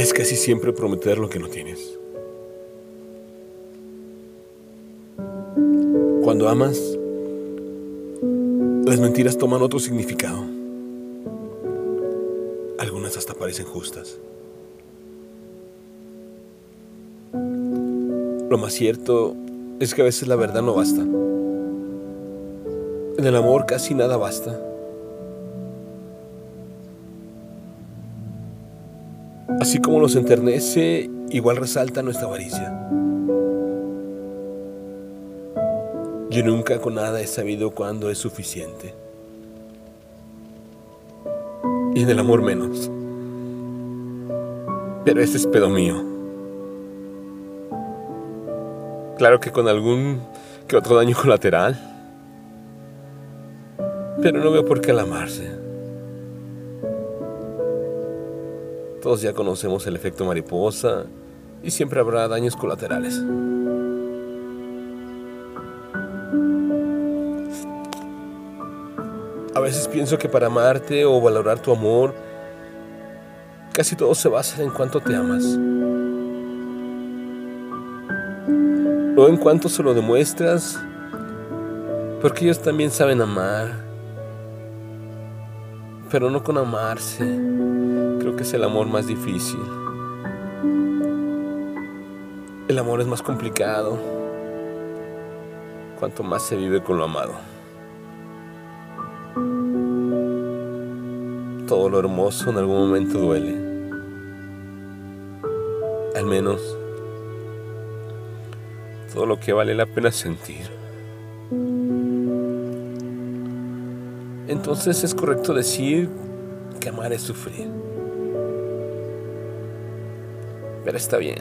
es casi siempre prometer lo que no tienes. Cuando amas, las mentiras toman otro significado. Algunas hasta parecen justas. Lo más cierto es que a veces la verdad no basta. En el amor casi nada basta. Así como nos enternece, igual resalta nuestra avaricia. Yo nunca con nada he sabido cuándo es suficiente. Y en el amor menos. Pero este es pedo mío. Claro que con algún que otro daño colateral. Pero no veo por qué amarse. Todos ya conocemos el efecto mariposa y siempre habrá daños colaterales. A veces pienso que para amarte o valorar tu amor, casi todo se basa en cuánto te amas. No en cuánto se lo demuestras, porque ellos también saben amar, pero no con amarse. Creo que es el amor más difícil. El amor es más complicado cuanto más se vive con lo amado. Todo lo hermoso en algún momento duele. Al menos todo lo que vale la pena sentir. Entonces es correcto decir que amar es sufrir. Pero está bien.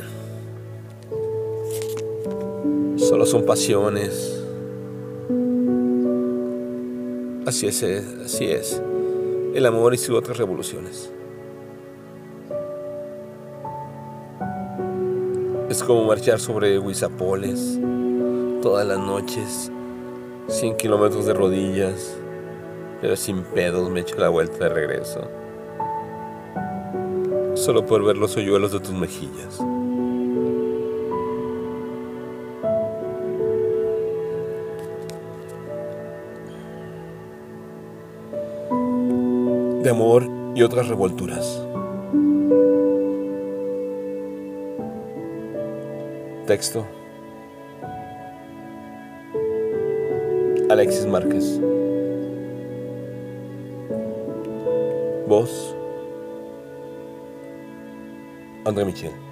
Solo son pasiones. Así es, así es. El amor y sus otras revoluciones. Es como marchar sobre Huizapoles todas las noches, 100 kilómetros de rodillas, pero sin pedos me echo la vuelta de regreso. Solo por ver los hoyuelos de tus mejillas. De amor y otras revolturas. Texto. Alexis Márquez. Voz. Андрей Митин.